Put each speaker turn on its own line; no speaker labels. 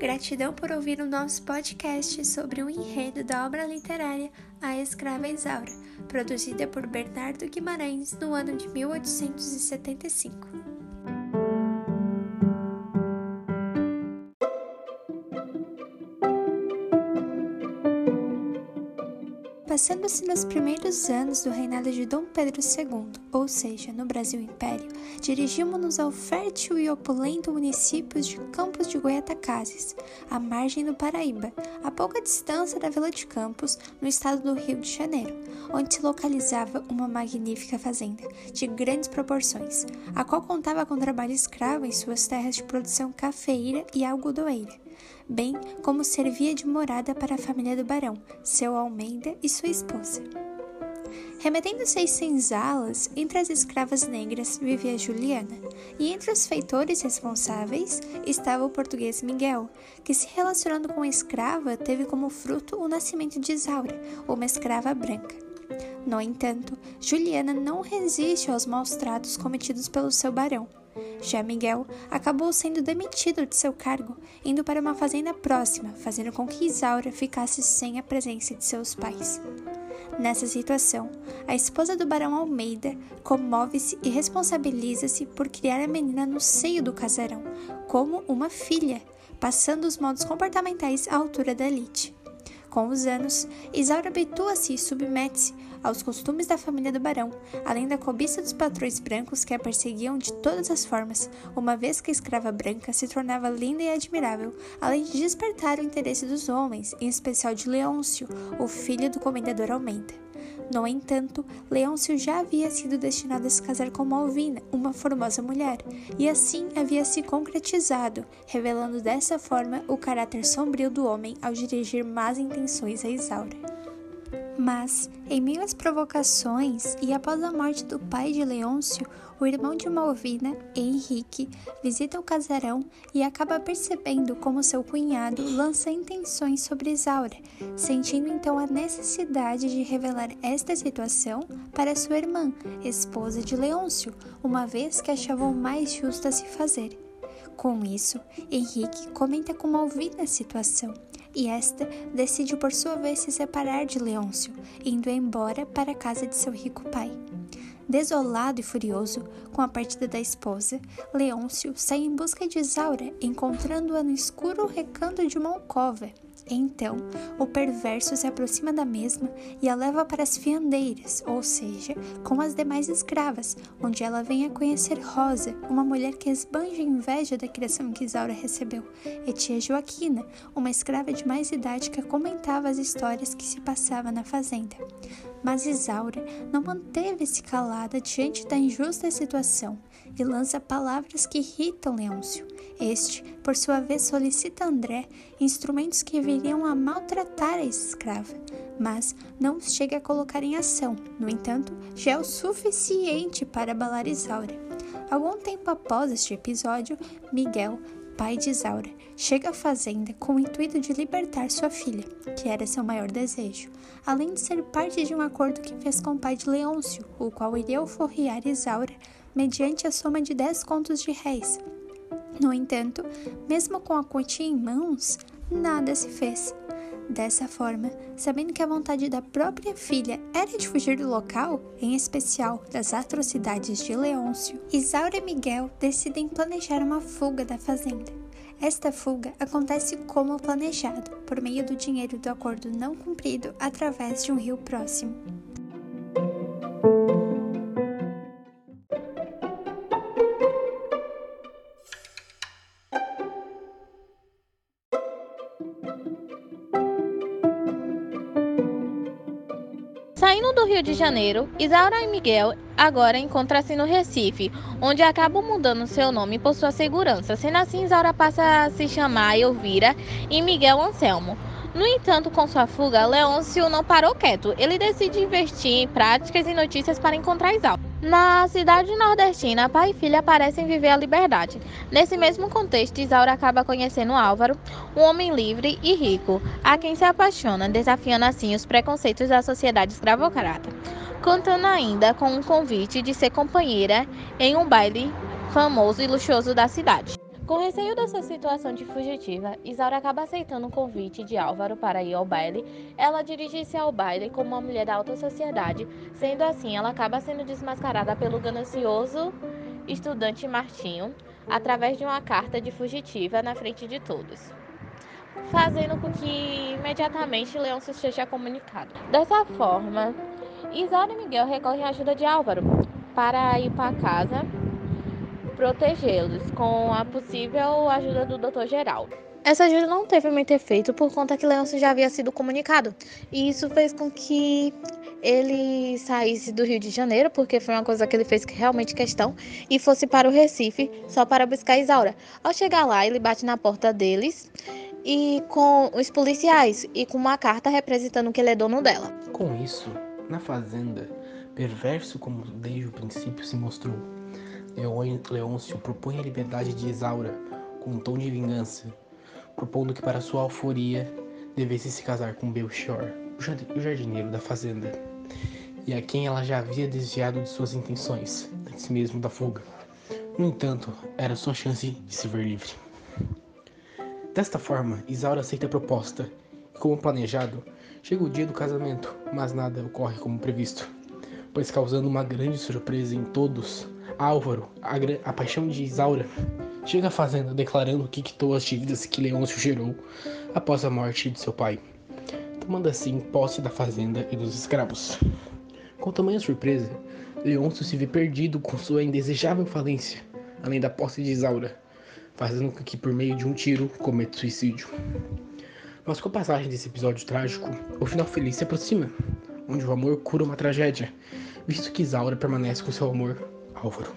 Gratidão por ouvir o nosso podcast sobre o enredo da obra literária A Escrava Isaura, produzida por Bernardo Guimarães no ano de 1875. Passando-se nos primeiros anos do reinado de Dom Pedro II, ou seja, no Brasil Império, dirigimos-nos ao fértil e opulento município de Campos de Goiatacazes, à margem do Paraíba, a pouca distância da Vila de Campos, no estado do Rio de Janeiro, onde se localizava uma magnífica fazenda, de grandes proporções, a qual contava com trabalho escravo em suas terras de produção cafeira e algodoeira bem como servia de morada para a família do barão, seu Almeida e sua esposa. Remetendo-se às senzalas, entre as escravas negras vivia Juliana, e entre os feitores responsáveis estava o português Miguel, que se relacionando com a escrava teve como fruto o nascimento de Isaura, uma escrava branca. No entanto, Juliana não resiste aos maus tratos cometidos pelo seu barão já Miguel acabou sendo demitido de seu cargo, indo para uma fazenda próxima, fazendo com que Isaura ficasse sem a presença de seus pais. Nessa situação, a esposa do barão Almeida comove-se e responsabiliza-se por criar a menina no seio do casarão, como uma filha, passando os modos comportamentais à altura da elite. Com os anos, Isaura habitua-se e submete-se aos costumes da família do barão, além da cobiça dos patrões brancos que a perseguiam de todas as formas, uma vez que a escrava branca se tornava linda e admirável, além de despertar o interesse dos homens, em especial de Leôncio, o filho do comendador Almeida. No entanto, Leôncio já havia sido destinado a se casar com Malvina, uma formosa mulher, e assim havia se concretizado, revelando dessa forma o caráter sombrio do homem ao dirigir más intenções a Isaura. Mas, em meio às provocações e após a morte do pai de Leôncio, o irmão de Malvina, Henrique, visita o casarão e acaba percebendo como seu cunhado lança intenções sobre Isaura, sentindo então a necessidade de revelar esta situação para sua irmã, esposa de Leôncio, uma vez que achavam mais justo a se fazer. Com isso, Henrique comenta com Malvina a situação e esta decide por sua vez se separar de Leôncio, indo embora para a casa de seu rico pai. Desolado e furioso com a partida da esposa, Leôncio sai em busca de Isaura, encontrando-a no escuro recanto de uma alcova. Então, o perverso se aproxima da mesma e a leva para as fiandeiras, ou seja, com as demais escravas, onde ela vem a conhecer Rosa, uma mulher que esbanja inveja da criação que Isaura recebeu, e tia Joaquina, uma escrava de mais idade que comentava as histórias que se passavam na fazenda. Mas Isaura não manteve-se calada diante da injusta situação e lança palavras que irritam Leôncio. Este, por sua vez, solicita a André instrumentos que viriam a maltratar a escrava, mas não os chega a colocar em ação. No entanto, já é o suficiente para abalar Isaura. Algum tempo após este episódio, Miguel pai de Isaura, chega à fazenda com o intuito de libertar sua filha, que era seu maior desejo, além de ser parte de um acordo que fez com o pai de Leôncio, o qual iria alforriar Isaura mediante a soma de 10 contos de réis. No entanto, mesmo com a quantia em mãos, nada se fez. Dessa forma, sabendo que a vontade da própria filha era de fugir do local, em especial das atrocidades de Leôncio, Isaura e Miguel decidem planejar uma fuga da fazenda. Esta fuga acontece como planejado, por meio do dinheiro do acordo não cumprido através de um rio próximo.
Saindo do Rio de Janeiro, Isaura e Miguel agora encontram-se no Recife, onde acabam mudando seu nome por sua segurança. Sendo assim, Isaura passa a se chamar Elvira e Miguel Anselmo. No entanto, com sua fuga, Leôncio não parou quieto. Ele decide investir em práticas e notícias para encontrar Isaura. Na cidade nordestina, pai e filha parecem viver a liberdade. Nesse mesmo contexto, Isaura acaba conhecendo Álvaro, um homem livre e rico, a quem se apaixona, desafiando assim os preconceitos da sociedade escravocrata, contando ainda com um convite de ser companheira em um baile famoso e luxuoso da cidade. Com receio dessa situação de fugitiva, Isaura acaba aceitando o convite de Álvaro para ir ao baile. Ela dirige-se ao baile como uma mulher da alta sociedade, sendo assim, ela acaba sendo desmascarada pelo ganancioso estudante Martinho através de uma carta de fugitiva na frente de todos, fazendo com que imediatamente Leôncio seja comunicado. Dessa forma, Isaura e Miguel recorrem à ajuda de Álvaro para ir para casa protegê-los com a possível ajuda do Dr. Geraldo. Essa ajuda não teve muito efeito por conta que Leôncio já havia sido comunicado, e isso fez com que ele saísse do Rio de Janeiro, porque foi uma coisa que ele fez que realmente questão, e fosse para o Recife só para buscar Isaura. Ao chegar lá, ele bate na porta deles e com os policiais e com uma carta representando que ele é dono dela.
Com isso, na fazenda, perverso como desde o princípio se mostrou, Leôncio propõe a liberdade de Isaura com um tom de vingança, propondo que para sua alforia devesse se casar com Belchior, o jardineiro da fazenda, e a quem ela já havia desviado de suas intenções, antes mesmo da fuga. No entanto, era sua chance de se ver livre. Desta forma, Isaura aceita a proposta, e como planejado, chega o dia do casamento, mas nada ocorre como previsto, pois causando uma grande surpresa em todos, Álvaro, a, a paixão de Isaura, chega à fazenda declarando que quitou as dívidas que Leôncio gerou após a morte de seu pai, tomando assim posse da fazenda e dos escravos. Com tamanha surpresa, Leôncio se vê perdido com sua indesejável falência, além da posse de Isaura, fazendo com que por meio de um tiro cometa suicídio. Mas com a passagem desse episódio trágico, o final feliz se aproxima, onde o amor cura uma tragédia, visto que Isaura permanece com seu amor Álvaro.